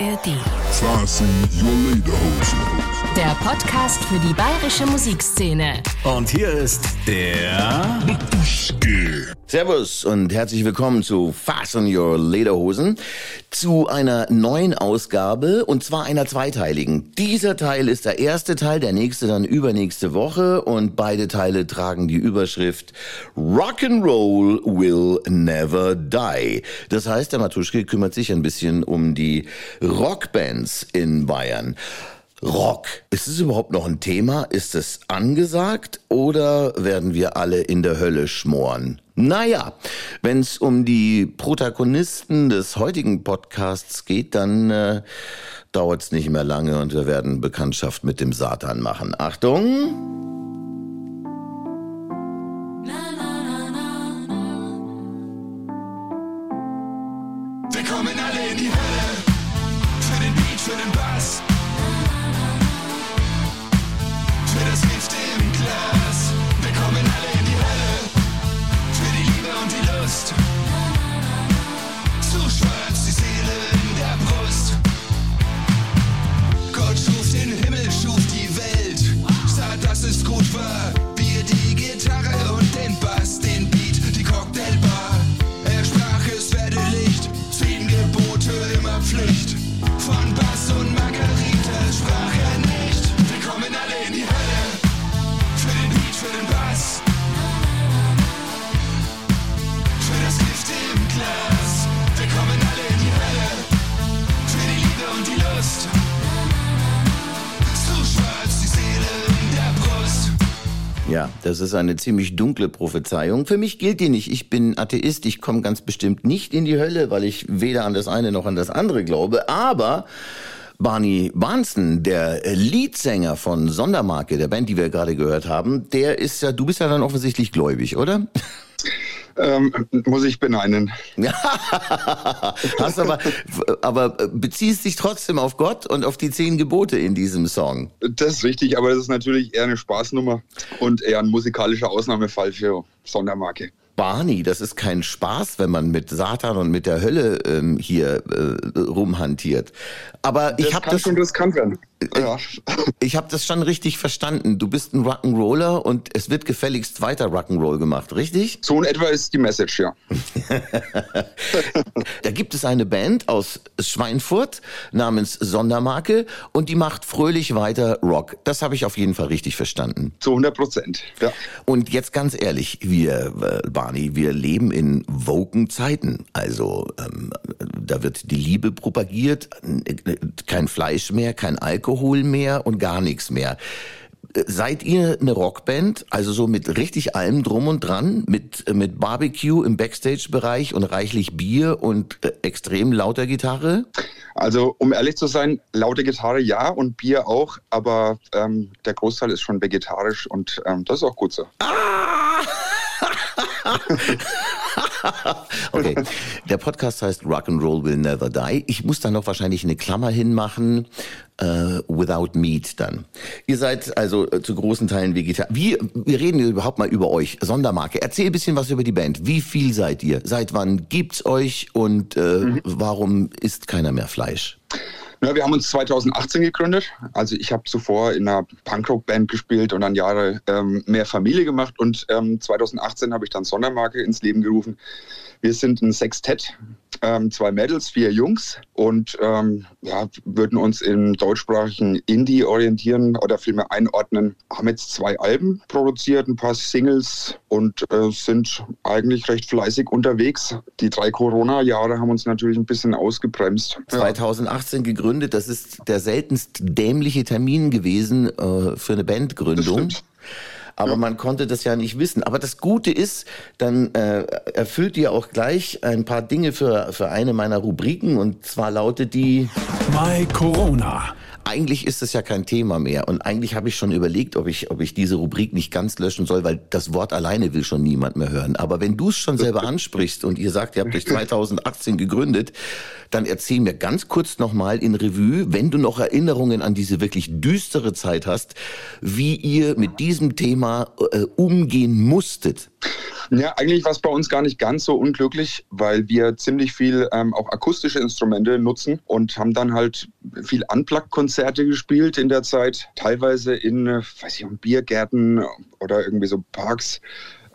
ARD. Der Podcast für die bayerische Musikszene. Und hier ist der Servus und herzlich willkommen zu Fasten Your Lederhosen, zu einer neuen Ausgabe und zwar einer zweiteiligen. Dieser Teil ist der erste Teil, der nächste dann übernächste Woche und beide Teile tragen die Überschrift Rock'n'Roll will never die. Das heißt, der Matuschke kümmert sich ein bisschen um die Rockbands in Bayern. Rock. Ist es überhaupt noch ein Thema? Ist es angesagt oder werden wir alle in der Hölle schmoren? Naja, wenn es um die Protagonisten des heutigen Podcasts geht, dann äh, dauert es nicht mehr lange und wir werden Bekanntschaft mit dem Satan machen. Achtung! Ja, das ist eine ziemlich dunkle Prophezeiung. Für mich gilt die nicht. Ich bin Atheist. Ich komme ganz bestimmt nicht in die Hölle, weil ich weder an das eine noch an das andere glaube. Aber Barney Barnson, der Leadsänger von Sondermarke, der Band, die wir gerade gehört haben, der ist ja, du bist ja dann offensichtlich gläubig, oder? Ähm, muss ich beneiden. Hast aber, aber beziehst dich trotzdem auf Gott und auf die zehn Gebote in diesem Song. Das ist richtig, aber das ist natürlich eher eine Spaßnummer und eher ein musikalischer Ausnahmefall für Sondermarke. Barney, das ist kein Spaß, wenn man mit Satan und mit der Hölle ähm, hier äh, rumhantiert. Aber ich Das habe kann das, schon riskant werden. Ja. ich habe das schon richtig verstanden. Du bist ein Rock'n'Roller und es wird gefälligst weiter Rock'n'Roll gemacht, richtig? So in etwa ist die Message, ja. Da gibt es eine Band aus Schweinfurt namens Sondermarke und die macht fröhlich weiter Rock. Das habe ich auf jeden Fall richtig verstanden. Zu 100 Prozent. Ja. Und jetzt ganz ehrlich, wir, äh, Barney, wir leben in woken Zeiten. Also ähm, da wird die Liebe propagiert, äh, kein Fleisch mehr, kein Alkohol mehr und gar nichts mehr. Seid ihr eine Rockband, also so mit richtig allem drum und dran, mit, mit Barbecue im Backstage-Bereich und reichlich Bier und äh, extrem lauter Gitarre? Also, um ehrlich zu sein, laute Gitarre ja und Bier auch, aber ähm, der Großteil ist schon vegetarisch und ähm, das ist auch gut so. Okay, der Podcast heißt Rock'n'Roll Will Never Die. Ich muss da noch wahrscheinlich eine Klammer hinmachen, äh, without meat dann. Ihr seid also äh, zu großen Teilen Vegetarier. Wie, wir reden überhaupt mal über euch, Sondermarke. Erzähl ein bisschen was über die Band. Wie viel seid ihr? Seit wann gibt's euch und äh, warum isst keiner mehr Fleisch? Ja, wir haben uns 2018 gegründet. Also ich habe zuvor in einer Punkrock-Band gespielt und dann Jahre ähm, mehr Familie gemacht. Und ähm, 2018 habe ich dann Sondermarke ins Leben gerufen. Wir sind ein Sextett, ähm, zwei Mädels, vier Jungs und ähm, ja, würden uns im deutschsprachigen Indie orientieren oder vielmehr einordnen. Haben jetzt zwei Alben produziert, ein paar Singles und äh, sind eigentlich recht fleißig unterwegs. Die drei Corona-Jahre haben uns natürlich ein bisschen ausgebremst. Ja. 2018 gegründet, das ist der seltenst dämliche Termin gewesen äh, für eine Bandgründung. Das stimmt. Aber man konnte das ja nicht wissen. Aber das Gute ist, dann äh, erfüllt ihr auch gleich ein paar Dinge für, für eine meiner Rubriken. Und zwar lautet die, My Corona. Eigentlich ist es ja kein Thema mehr. Und eigentlich habe ich schon überlegt, ob ich, ob ich diese Rubrik nicht ganz löschen soll, weil das Wort alleine will schon niemand mehr hören. Aber wenn du es schon selber ansprichst und ihr sagt, ihr habt euch 2018 gegründet, dann erzähl mir ganz kurz nochmal in Revue, wenn du noch Erinnerungen an diese wirklich düstere Zeit hast, wie ihr mit diesem Thema äh, umgehen musstet? Ja, eigentlich war es bei uns gar nicht ganz so unglücklich, weil wir ziemlich viel ähm, auch akustische Instrumente nutzen und haben dann halt viel Unplugged-Konzerte gespielt in der Zeit, teilweise in, äh, weiß ich, Biergärten oder irgendwie so Parks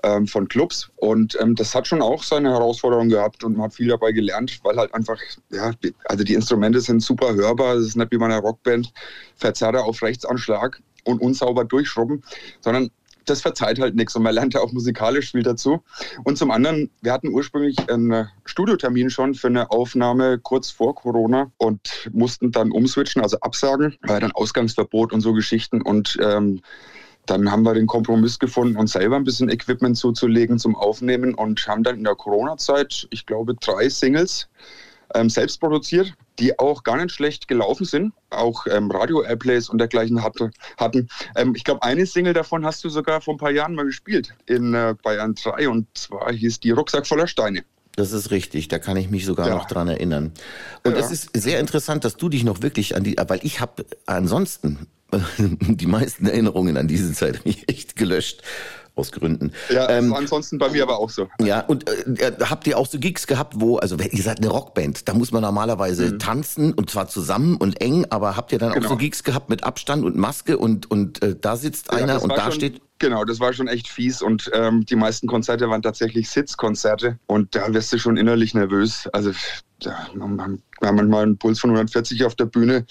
ähm, von Clubs. Und ähm, das hat schon auch seine Herausforderungen gehabt und man hat viel dabei gelernt, weil halt einfach, ja, also die Instrumente sind super hörbar. Es ist nicht wie bei einer Rockband, Verzerrer auf Rechtsanschlag und unsauber durchschrubben, sondern das verzeiht halt nichts und man lernt ja auch musikalisch viel dazu. Und zum anderen, wir hatten ursprünglich einen Studiotermin schon für eine Aufnahme kurz vor Corona und mussten dann umswitchen, also absagen, weil dann Ausgangsverbot und so Geschichten und ähm, dann haben wir den Kompromiss gefunden, uns selber ein bisschen Equipment zuzulegen zum Aufnehmen und haben dann in der Corona-Zeit, ich glaube, drei Singles ähm, selbst produziert, die auch gar nicht schlecht gelaufen sind, auch ähm, Radio-Airplays und dergleichen hatte, hatten. Ähm, ich glaube, eine Single davon hast du sogar vor ein paar Jahren mal gespielt in äh, Bayern 3 und zwar hieß die Rucksack voller Steine. Das ist richtig, da kann ich mich sogar Ja. noch dran erinnern. Und Ja. es ist sehr interessant, dass du dich noch wirklich an die, weil ich habe ansonsten die meisten Erinnerungen an diese Zeit echt gelöscht aus Gründen. Ja, Ähm, ansonsten bei mir aber auch so. ja, und äh, habt ihr auch so Gigs gehabt, wo, also ihr seid eine Rockband, da muss man normalerweise tanzen und zwar zusammen und eng, aber habt ihr dann auch Mhm. Genau. so Gigs gehabt mit Abstand und Maske und, und äh, da sitzt Ja, einer und da schon, steht. Genau, das war schon echt fies und ähm, die meisten Konzerte waren tatsächlich Sitzkonzerte und da wirst du schon innerlich nervös. Also da, man, man, wir haben manchmal einen Puls von 140 auf der Bühne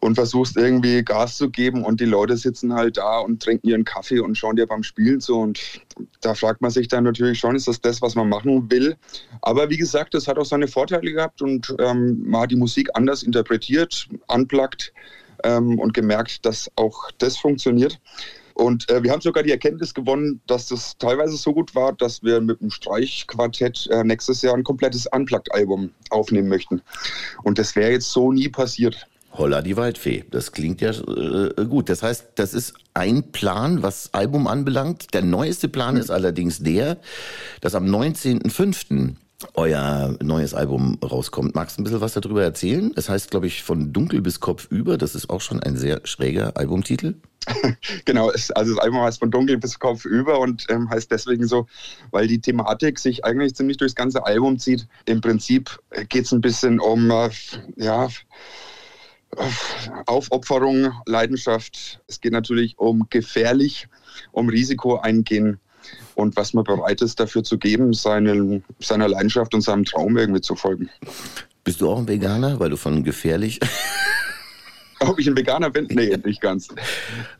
und versuchst irgendwie Gas zu geben und die Leute sitzen halt da und trinken ihren Kaffee und schauen dir beim Spielen zu und da fragt man sich dann natürlich schon, ist das das, was man machen will? Aber wie gesagt, das hat auch seine Vorteile gehabt und ähm, man hat die Musik anders interpretiert, unplugged ähm, und gemerkt, dass auch das funktioniert. Und äh, wir haben sogar die Erkenntnis gewonnen, dass das teilweise so gut war, dass wir mit dem Streichquartett äh, nächstes Jahr ein komplettes Unplugged-Album aufnehmen möchten. Und das wäre jetzt so nie passiert. Holla die Waldfee. Das klingt ja äh, gut. Das heißt, das ist ein Plan, was Album anbelangt. Der neueste Plan ist allerdings der, dass am 19.05. euer neues Album rauskommt. Magst du ein bisschen was darüber erzählen? Es heißt, glaube ich, von dunkel bis kopfüber. Das ist auch schon ein sehr schräger Albumtitel. Genau, also das Album heißt von dunkel bis Kopf über und ähm, heißt deswegen so, weil die Thematik sich eigentlich ziemlich durchs ganze Album zieht. Im Prinzip geht es ein bisschen um, äh, ja, Aufopferung, Leidenschaft. Es geht natürlich um gefährlich, um Risiko eingehen und was man bereit ist dafür zu geben, seinen, seiner Leidenschaft und seinem Traum irgendwie zu folgen. Bist du auch ein Veganer, weil du von gefährlich... Ob ich ein Veganer bin? Nee, nicht ganz. Also,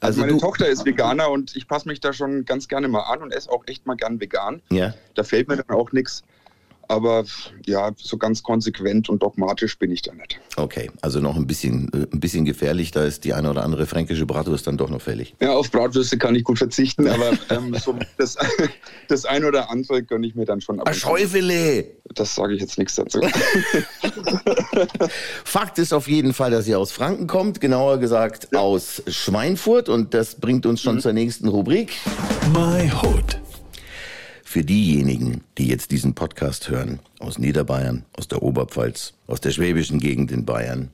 Also meine Tochter ist Veganer und ich passe mich da schon ganz gerne mal an und esse auch echt mal gern vegan. ja. Da fällt mir dann auch nichts. Aber ja, so ganz konsequent und dogmatisch bin ich da nicht. Okay, also noch ein bisschen, äh, ein bisschen gefährlich. Da ist die eine oder andere fränkische Bratwurst dann doch noch fällig. Ja, auf Bratwürste kann ich gut verzichten, aber ähm, so das, das ein oder andere gönne ich mir dann schon. Aber Schäufele! das sage ich jetzt nichts dazu. Fakt ist auf jeden Fall, dass ihr aus Franken kommt, genauer gesagt aus Schweinfurt und das bringt uns schon zur nächsten Rubrik. My Hood. Für diejenigen, die jetzt diesen Podcast hören, aus Niederbayern, aus der Oberpfalz, aus der schwäbischen Gegend in Bayern,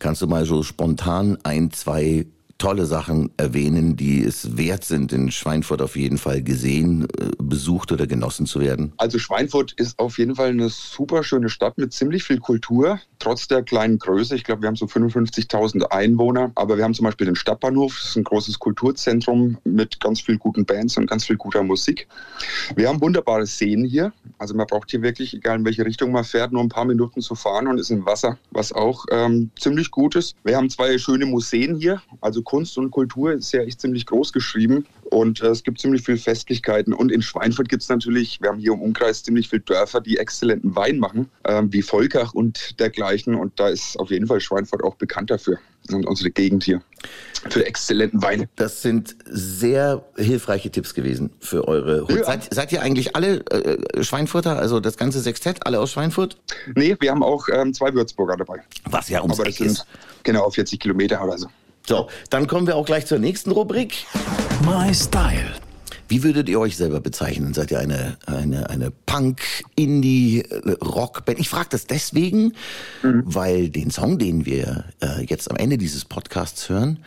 kannst du mal so spontan ein, zwei tolle Sachen erwähnen, die es wert sind, in Schweinfurt auf jeden Fall gesehen, äh, besucht oder genossen zu werden? Also Schweinfurt ist auf jeden Fall eine super schöne Stadt mit ziemlich viel Kultur, trotz der kleinen Größe. Ich glaube, wir haben so 55.000 Einwohner, aber wir haben zum Beispiel den Stadtbahnhof, das ist ein großes Kulturzentrum mit ganz viel guten Bands und ganz viel guter Musik. Wir haben wunderbare Seen hier, also man braucht hier wirklich, egal in welche Richtung man fährt, nur ein paar Minuten zu fahren und ist im Wasser, was auch ähm, ziemlich gut ist. Wir haben zwei schöne Museen hier, also Kunst und Kultur ist ja echt ziemlich groß geschrieben und äh, es gibt ziemlich viele Festlichkeiten. Und in Schweinfurt gibt es natürlich, wir haben hier im Umkreis ziemlich viele Dörfer, die exzellenten Wein machen, ähm, wie Volkach und dergleichen. Und da ist auf jeden Fall Schweinfurt auch bekannt dafür und unsere Gegend hier für exzellenten Wein. Das sind sehr hilfreiche Tipps gewesen für eure Hut. Ja. Seid, seid ihr eigentlich alle äh, Schweinfurter, also das ganze Sextett, alle aus Schweinfurt? Nee, wir haben auch ähm, zwei Würzburger dabei. Was ja ums Aber das Eck ist. sind genau 40 Kilometer oder so. So, dann kommen wir auch gleich zur nächsten Rubrik. My Style. Wie würdet ihr euch selber bezeichnen? Seid ihr eine, eine, eine Punk, Indie, äh, Rockband? Ich frage das deswegen, weil den Song, den wir äh, jetzt am Ende dieses Podcasts hören,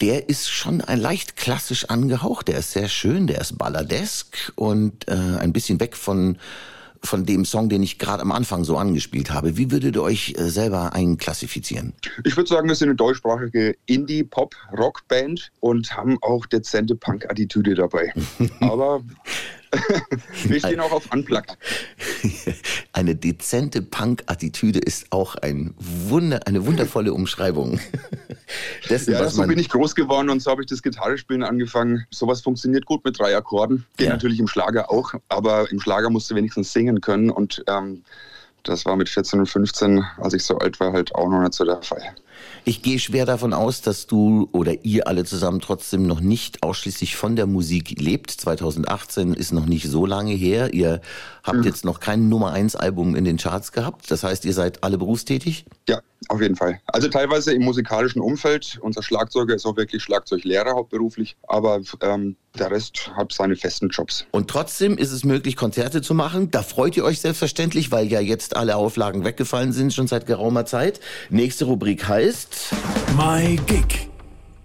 der ist schon ein leicht klassisch angehaucht. Der ist sehr schön, der ist balladesk und äh, ein bisschen weg von von dem Song, den ich gerade am Anfang so angespielt habe. Wie würdet ihr euch äh, selber einklassifizieren? Ich würde sagen, wir sind eine deutschsprachige Indie-Pop-Rock-Band und haben auch dezente Punk-Attitüde dabei. Aber wir stehen auch auf Unplugged. Eine dezente Punk-Attitüde ist auch ein Wunder, eine wundervolle Umschreibung. Dessen, Ja, was so bin ich groß geworden und so habe ich das Gitarrespielen angefangen. Sowas funktioniert gut mit drei Akkorden. Geht Ja. natürlich im Schlager auch, aber im Schlager musst du wenigstens singen können und ähm, das war mit 14 und 15, als ich so alt war, halt auch noch nicht so der Fall. Ich gehe schwer davon aus, dass du oder ihr alle zusammen trotzdem noch nicht ausschließlich von der Musik lebt. 2018 ist noch nicht so lange her. Ihr habt Mhm. jetzt noch kein Nummer 1 Album in den Charts gehabt. Das heißt, ihr seid alle berufstätig? Ja, auf jeden Fall. Also teilweise im musikalischen Umfeld. Unser Schlagzeuger ist auch wirklich Schlagzeuglehrer hauptberuflich, aber ähm, der Rest hat seine festen Jobs. Und trotzdem ist es möglich, Konzerte zu machen. Da freut ihr euch selbstverständlich, weil ja jetzt alle Auflagen weggefallen sind, schon seit geraumer Zeit. Nächste Rubrik heißt, My Gig.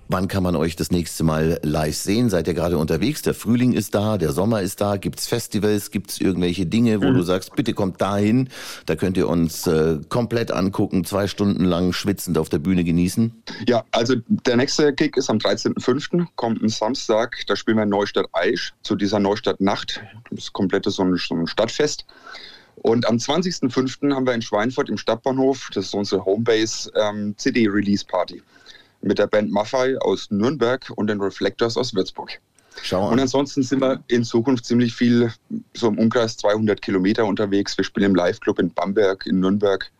Wann kann man euch das nächste Mal live sehen? Seid ihr gerade unterwegs? Der Frühling ist da, der Sommer ist da. Gibt's Festivals? Gibt's irgendwelche Dinge, wo du sagst, bitte kommt dahin? Da könnt ihr uns äh, komplett angucken, zwei Stunden lang schwitzend auf der Bühne genießen. Ja, also der nächste Gig ist am 13.05., kommt ein Samstag. Da spielen wir in Neustadt-Aisch zu dieser Neustadt-Nacht. Das ist komplett so ein, so ein Stadtfest. Und am 20.05. haben wir in Schweinfurt im Stadtbahnhof, das ist unsere Homebase, ähm, CD-Release-Party mit der Band Maffei aus Nürnberg und den Reflectors aus Würzburg. Schau Und an. ansonsten sind wir in Zukunft ziemlich viel, so im Umkreis 200 Kilometer unterwegs. Wir spielen im Live-Club in Bamberg, in Nürnberg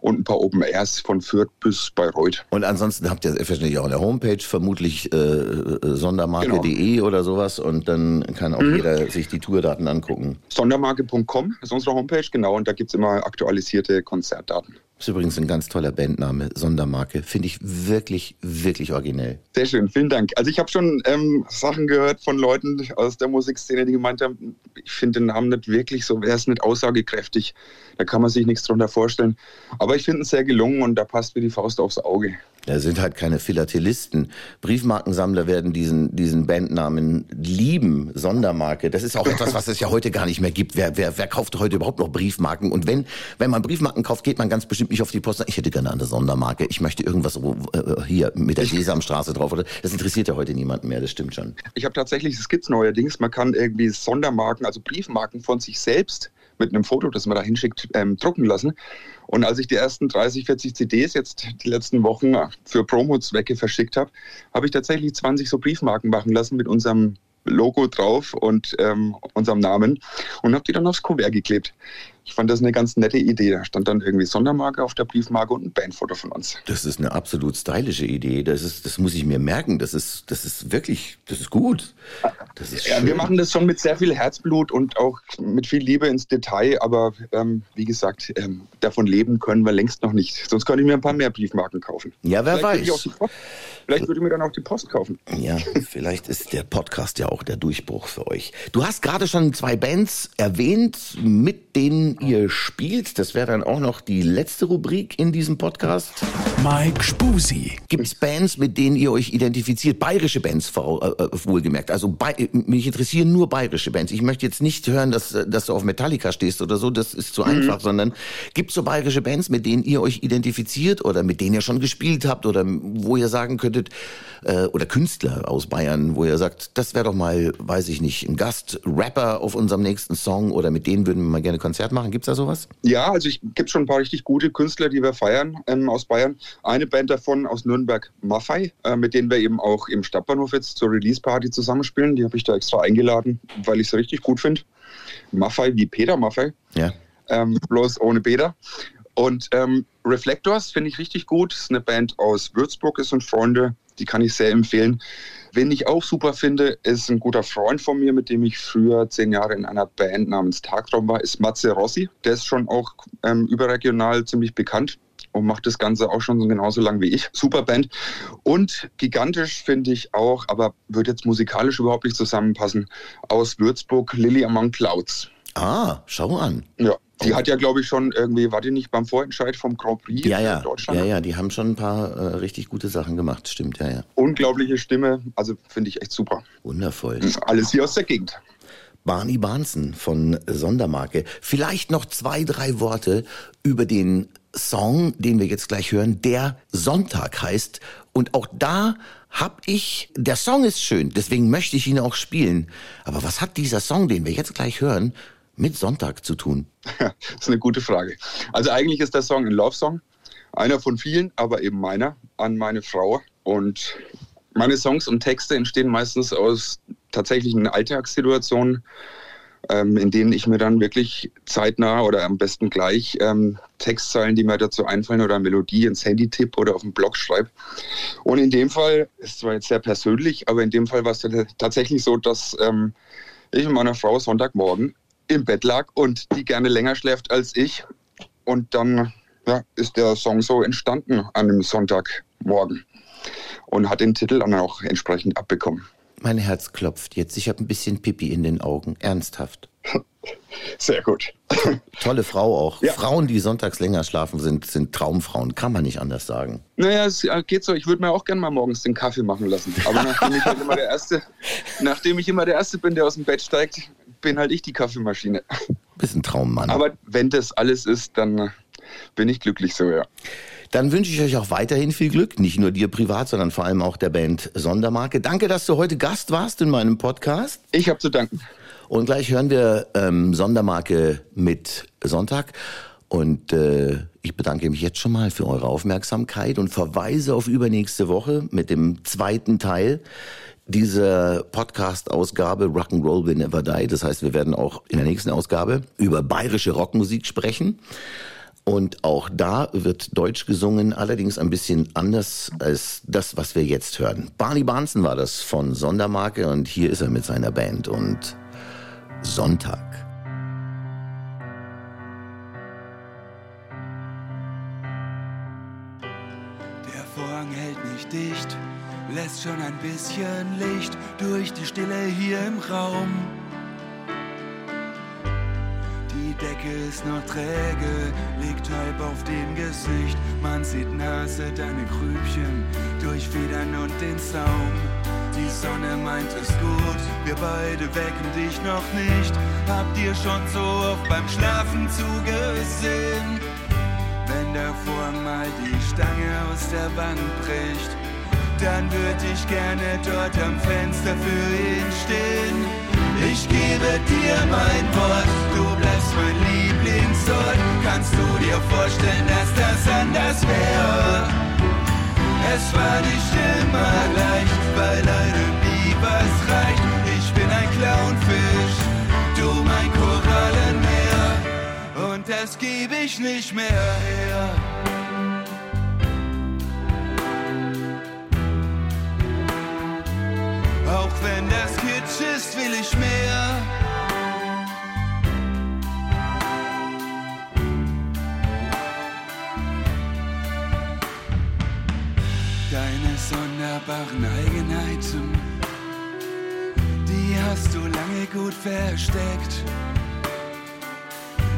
und ein paar Open Airs von Fürth bis Bayreuth. Und ansonsten habt ihr selbstverständlich auch eine Homepage, vermutlich äh, äh, sondermarke.de oder sowas. Und dann kann auch jeder sich die Tourdaten angucken. Sondermarke.com ist unsere Homepage, genau, und da gibt es immer aktualisierte Konzertdaten. Ist übrigens ein ganz toller Bandname, Sondermarke. Finde ich wirklich, wirklich originell. Sehr schön, vielen Dank. Also ich habe schon ähm, Sachen gehört von Leuten aus der Musikszene, die gemeint haben, ich finde den Namen nicht wirklich so, er ist nicht aussagekräftig. Da kann man sich nichts drunter vorstellen. Aber ich finde ihn sehr gelungen und da passt wie die Faust aufs Auge. Da sind halt keine Philatelisten. Briefmarkensammler werden diesen, diesen Bandnamen lieben. Sondermarke. Das ist auch etwas, was es ja heute gar nicht mehr gibt. Wer, wer, wer kauft heute überhaupt noch Briefmarken? Und wenn, wenn man Briefmarken kauft, geht man ganz bestimmt nicht auf die Post. Ich hätte gerne eine Sondermarke. Ich möchte irgendwas äh, hier mit der Sesamstraße drauf. Oder das interessiert ja heute niemanden mehr. Das stimmt schon. Ich habe tatsächlich, es gibt neuerdings, man kann irgendwie Sondermarken, also Briefmarken von sich selbst mit einem Foto, das man da hinschickt, ähm, drucken lassen. Und als ich die ersten 30, 40 CDs jetzt die letzten Wochen für Promo-Zwecke verschickt habe, habe ich tatsächlich 20 so Briefmarken machen lassen mit unserem Logo drauf und ähm, unserem Namen und habe die dann aufs Kuvert geklebt. Ich fand das eine ganz nette Idee. Da stand dann irgendwie Sondermarke auf der Briefmarke und ein Bandfoto von uns. Das ist eine absolut stylische Idee. Das ist, das muss ich mir merken. Das ist, das ist wirklich, das ist gut. Das ist Ja, schön. wir machen das schon mit sehr viel Herzblut und auch mit viel Liebe ins Detail, aber ähm, wie gesagt, ähm, davon leben können wir längst noch nicht. Sonst könnte ich mir ein paar mehr Briefmarken kaufen. Ja, wer Vielleicht weiß. Vielleicht würde ich mir dann auch die Post kaufen. Ja, vielleicht ist der Podcast ja auch der Durchbruch für euch. Du hast gerade schon zwei Bands erwähnt, mit denen ihr spielt. Das wäre dann auch noch die letzte Rubrik in diesem Podcast. Mike Spusi. Gibt es Bands, mit denen ihr euch identifiziert? Bayerische Bands, vor- äh, äh, wohlgemerkt. Also bei, mich interessieren nur bayerische Bands. Ich möchte jetzt nicht hören, dass, äh, dass du auf Metallica stehst oder so. Das ist zu einfach, sondern gibt es so bayerische Bands, mit denen ihr euch identifiziert oder mit denen ihr schon gespielt habt oder wo ihr sagen könntet, äh, oder Künstler aus Bayern, wo ihr sagt, das wäre doch mal, weiß ich nicht, ein Gast-Rapper auf unserem nächsten Song oder mit denen würden wir mal gerne Konzert machen. Gibt's da sowas? Ja, also ich gibt schon ein paar richtig gute Künstler, die wir feiern ähm, aus Bayern. Eine Band davon aus Nürnberg, Maffei, äh, mit denen wir eben auch im Stadtbahnhof jetzt zur Release-Party zusammenspielen. Die habe ich da extra eingeladen, weil ich es richtig gut finde. Maffei wie Peter Maffei. Ja. ähm, bloß ohne Bäder. Und ähm, Reflectors finde ich richtig gut. Das ist eine Band aus Würzburg, ist und Freunde. Die kann ich sehr empfehlen. Wen ich auch super finde, ist ein guter Freund von mir, mit dem ich früher zehn Jahre in einer Band namens Tagraum war, ist Matze Rossi. Der ist schon auch ähm, überregional ziemlich bekannt und macht das Ganze auch schon so genauso lang wie ich. Super Band. Und gigantisch finde ich auch, aber wird jetzt musikalisch überhaupt nicht zusammenpassen, aus Würzburg Lily Among Clouds. Ah, schau an. Ja, Die hat ja, glaube ich, schon irgendwie, war die nicht beim Vorentscheid vom Grand Prix Ja, in ja, Deutschland? ja, ja, die haben schon ein paar äh, richtig gute Sachen gemacht, stimmt, ja, ja. Unglaubliche Stimme, also finde ich echt super. Wundervoll. Alles hier aus der Gegend. Barney Barnson von Sondermarke. Vielleicht noch zwei, drei Worte über den Song, den wir jetzt gleich hören, der Sonntag heißt. Und auch da hab ich, der Song ist schön, deswegen möchte ich ihn auch spielen. Aber was hat dieser Song, den wir jetzt gleich hören, mit Sonntag zu tun? Das ist eine gute Frage. Also eigentlich ist der Song ein Love-Song. Einer von vielen, aber eben meiner, an meine Frau. Und meine Songs und Texte entstehen meistens aus tatsächlichen Alltagssituationen, ähm, in denen ich mir dann wirklich zeitnah oder am besten gleich ähm, Textzeilen, die mir dazu einfallen oder Melodie ins Handy tipp oder auf den Blog schreibe. Und in dem Fall, ist zwar jetzt sehr persönlich, aber in dem Fall war es tatsächlich so, dass ähm, ich mit meiner Frau Sonntagmorgen im Bett lag und die gerne länger schläft als ich. Und dann ja, ist der Song so entstanden an einem Sonntagmorgen und hat den Titel dann auch entsprechend abbekommen. Mein Herz klopft jetzt. Ich habe ein bisschen Pipi in den Augen. Ernsthaft. Sehr gut. Tolle Frau auch. Ja. Frauen, die sonntags länger schlafen, sind, sind Traumfrauen. Kann man nicht anders sagen. Naja, es äh, geht so. Ich würde mir auch gerne mal morgens den Kaffee machen lassen. Aber nachdem ich halt immer der Erste, nachdem ich immer der Erste bin, der aus dem Bett steigt, bin halt ich die Kaffeemaschine. Bist ein Traummann. Aber wenn das alles ist, dann bin ich glücklich so, ja. Dann wünsche ich euch auch weiterhin viel Glück, nicht nur dir privat, sondern vor allem auch der Band Sondermarke. Danke, dass du heute Gast warst in meinem Podcast. Ich habe zu danken. Und gleich hören wir ähm, Sondermarke mit Sonntag. Und äh, ich bedanke mich jetzt schon mal für eure Aufmerksamkeit und verweise auf übernächste Woche mit dem zweiten Teil dieser Podcast-Ausgabe Rock'n'Roll Will Never Die. Das heißt, wir werden auch in der nächsten Ausgabe über bayerische Rockmusik sprechen. Und auch da wird Deutsch gesungen, allerdings ein bisschen anders als das, was wir jetzt hören. Barney Barnson war das von Sondermarke und hier ist er mit seiner Band und Sonntag. Der Vorhang hält nicht dicht, lässt schon ein bisschen Licht durch die Stille hier im Raum. Die Decke ist noch träge, liegt halb auf dem Gesicht. Man sieht Nase, deine Grübchen durch Federn und den Saum. Die Sonne meint es gut, wir beide wecken dich noch nicht. Habt ihr schon so oft beim Schlafen zugesehen? Wenn der Vorhang mal die Stange aus der Wand bricht, dann würde ich gerne dort am Fenster für ihn stehen. Ich gebe dir mein Wort, du bleibst mein Lieblingsort. Kannst du dir vorstellen, dass das anders wäre? Es war nicht immer leicht, weil einem nie was reicht. Ich bin ein Clownfisch, du mein Korallenmeer. Und das gebe ich nicht mehr her. Wenn das Kitsch ist, will ich mehr. Deine sonderbaren Eigenheiten, die hast du lange gut versteckt.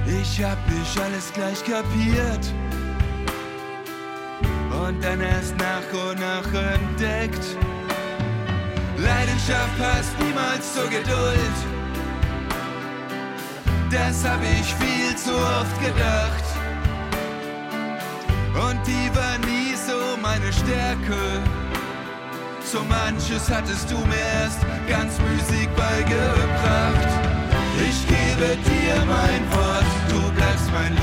Ich hab nicht alles gleich kapiert und dann erst nach und nach entdeckt. Leidenschaft passt niemals zur Geduld. Das hab ich viel zu oft gedacht. Und die war nie so meine Stärke. So manches hattest du mir erst ganz müßig beigebracht. Ich gebe dir mein Wort, du bleibst mein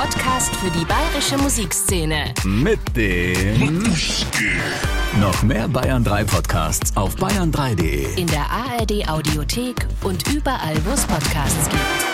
Podcast für die bayerische Musikszene. Mit dem noch mehr Bayern 3 Podcasts auf bayern3.de. In der ARD Audiothek und überall, wo es Podcasts gibt.